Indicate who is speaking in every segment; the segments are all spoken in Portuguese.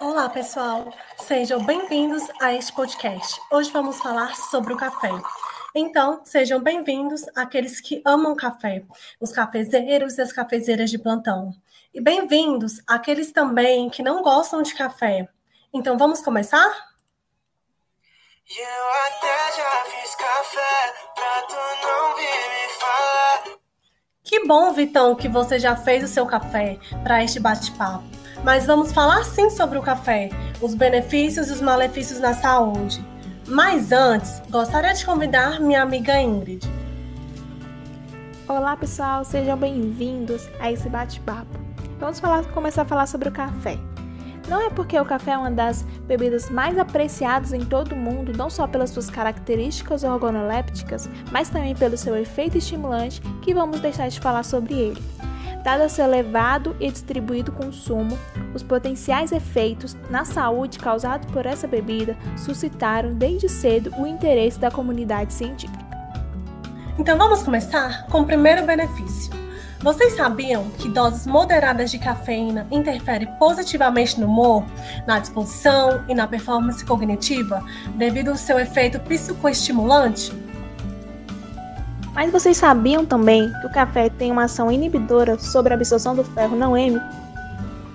Speaker 1: Olá, pessoal! Sejam bem-vindos a este podcast. Hoje vamos falar sobre o café. Então, sejam bem-vindos aqueles que amam café, os cafezeiros e as cafezeiras de plantão. E bem-vindos aqueles também que não gostam de café. Então, vamos começar? Eu até já fiz café pra tu não vir me falar. Que bom, Vitão, que você já fez o seu café para este bate-papo mas vamos falar sim sobre o café, os benefícios e os malefícios na saúde. Mas antes, gostaria de convidar minha amiga Ingrid.
Speaker 2: Olá pessoal, sejam bem-vindos a esse bate-papo. Vamos falar, começar a falar sobre o café. Não é porque o café é uma das bebidas mais apreciadas em todo o mundo, não só pelas suas características organolépticas, mas também pelo seu efeito estimulante, que vamos deixar de falar sobre ele. Dado seu elevado e distribuído consumo, os potenciais efeitos na saúde causados por essa bebida suscitaram desde cedo o interesse da comunidade científica.
Speaker 1: Então vamos começar com o primeiro benefício. Vocês sabiam que doses moderadas de cafeína interferem positivamente no humor, na disposição e na performance cognitiva devido ao seu efeito psicoestimulante?
Speaker 2: Mas vocês sabiam também que o café tem uma ação inibidora sobre a absorção do ferro não hêmico,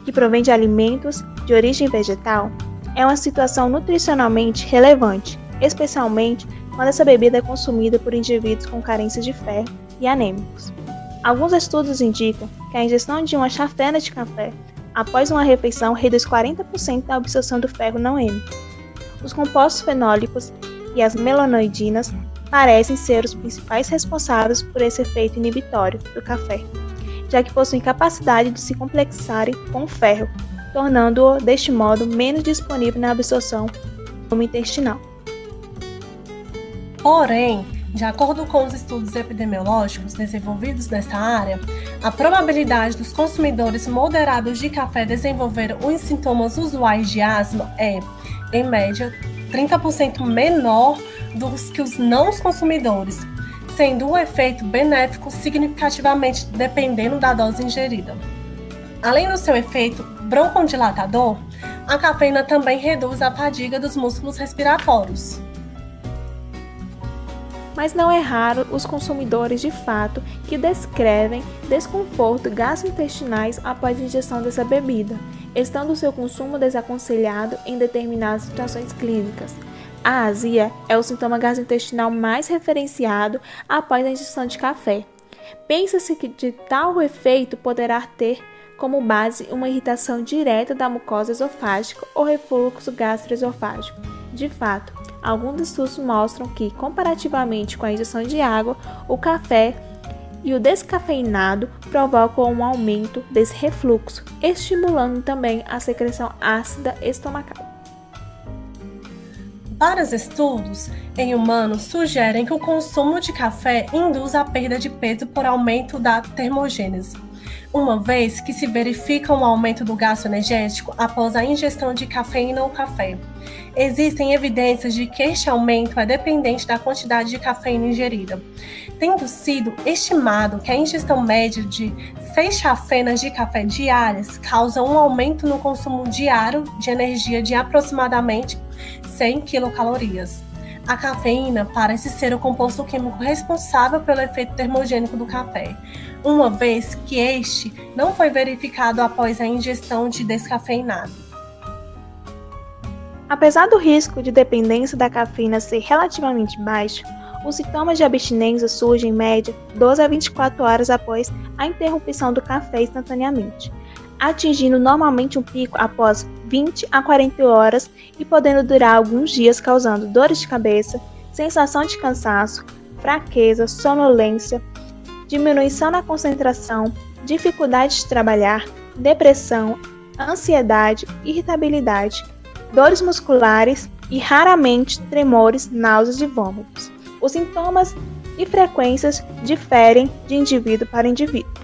Speaker 2: que provém de alimentos de origem vegetal? É uma situação nutricionalmente relevante, especialmente quando essa bebida é consumida por indivíduos com carência de ferro e anêmicos. Alguns estudos indicam que a ingestão de uma chafena de café após uma refeição reduz 40% da absorção do ferro não hêmico. Os compostos fenólicos e as melanoidinas parecem ser os principais responsáveis por esse efeito inibitório do café, já que possuem capacidade de se complexarem com o ferro, tornando-o, deste modo, menos disponível na absorção intestinal.
Speaker 1: Porém, de acordo com os estudos epidemiológicos desenvolvidos nessa área, a probabilidade dos consumidores moderados de café desenvolver os sintomas usuais de asma é, em média, 30% menor dos que os não consumidores, sendo o efeito benéfico significativamente dependendo da dose ingerida. Além do seu efeito broncodilatador, a cafeína também reduz a fadiga dos músculos respiratórios.
Speaker 2: Mas não é raro os consumidores de fato que descrevem desconforto gastrointestinais após a ingestão dessa bebida, estando o seu consumo desaconselhado em determinadas situações clínicas, a azia é o sintoma gastrointestinal mais referenciado após a ingestão de café. Pensa-se que de tal efeito poderá ter como base uma irritação direta da mucosa esofágica ou refluxo gastroesofágico. De fato, alguns estudos mostram que, comparativamente com a ingestão de água, o café e o descafeinado provocam um aumento desse refluxo, estimulando também a secreção ácida estomacal.
Speaker 1: Vários estudos em humanos sugerem que o consumo de café induz a perda de peso por aumento da termogênese, uma vez que se verifica um aumento do gasto energético após a ingestão de cafeína ou café. Existem evidências de que este aumento é dependente da quantidade de cafeína ingerida, tendo sido estimado que a ingestão média de 6 chafenas de café diárias causa um aumento no consumo diário de energia de aproximadamente 100 quilocalorias. A cafeína parece ser o composto químico responsável pelo efeito termogênico do café, uma vez que este não foi verificado após a ingestão de descafeinado.
Speaker 2: Apesar do risco de dependência da cafeína ser relativamente baixo, os sintomas de abstinência surgem em média 12 a 24 horas após a interrupção do café instantaneamente, atingindo normalmente um pico após 20 a 40 horas e podendo durar alguns dias, causando dores de cabeça, sensação de cansaço, fraqueza, sonolência, diminuição na concentração, dificuldade de trabalhar, depressão, ansiedade, irritabilidade, dores musculares e raramente tremores, náuseas e vômitos. Os sintomas e frequências diferem de indivíduo para indivíduo.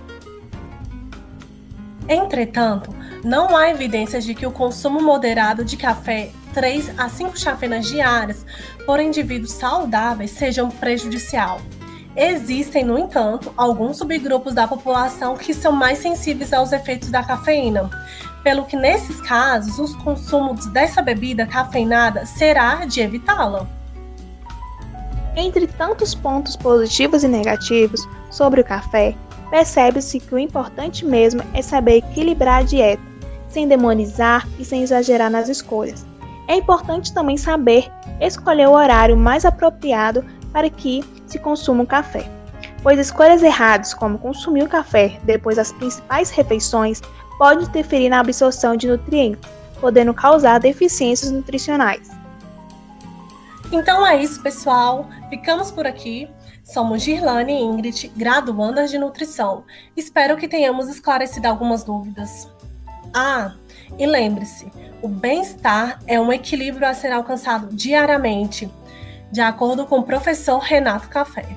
Speaker 1: Entretanto, não há evidências de que o consumo moderado de café 3 a 5 chafenas diárias por indivíduos saudáveis sejam prejudicial. Existem, no entanto, alguns subgrupos da população que são mais sensíveis aos efeitos da cafeína, pelo que nesses casos os consumos dessa bebida cafeinada será de evitá-la.
Speaker 2: Entre tantos pontos positivos e negativos sobre o café, percebe-se que o importante mesmo é saber equilibrar a dieta, sem demonizar e sem exagerar nas escolhas. É importante também saber escolher o horário mais apropriado para que se consuma o café, pois escolhas erradas, como consumir o café depois das principais refeições, pode interferir na absorção de nutrientes, podendo causar deficiências nutricionais.
Speaker 1: Então é isso, pessoal. Ficamos por aqui. Somos Girlane e Ingrid, graduandas de nutrição. Espero que tenhamos esclarecido algumas dúvidas. Ah, e lembre-se, o bem-estar é um equilíbrio a ser alcançado diariamente, de acordo com o professor Renato Café.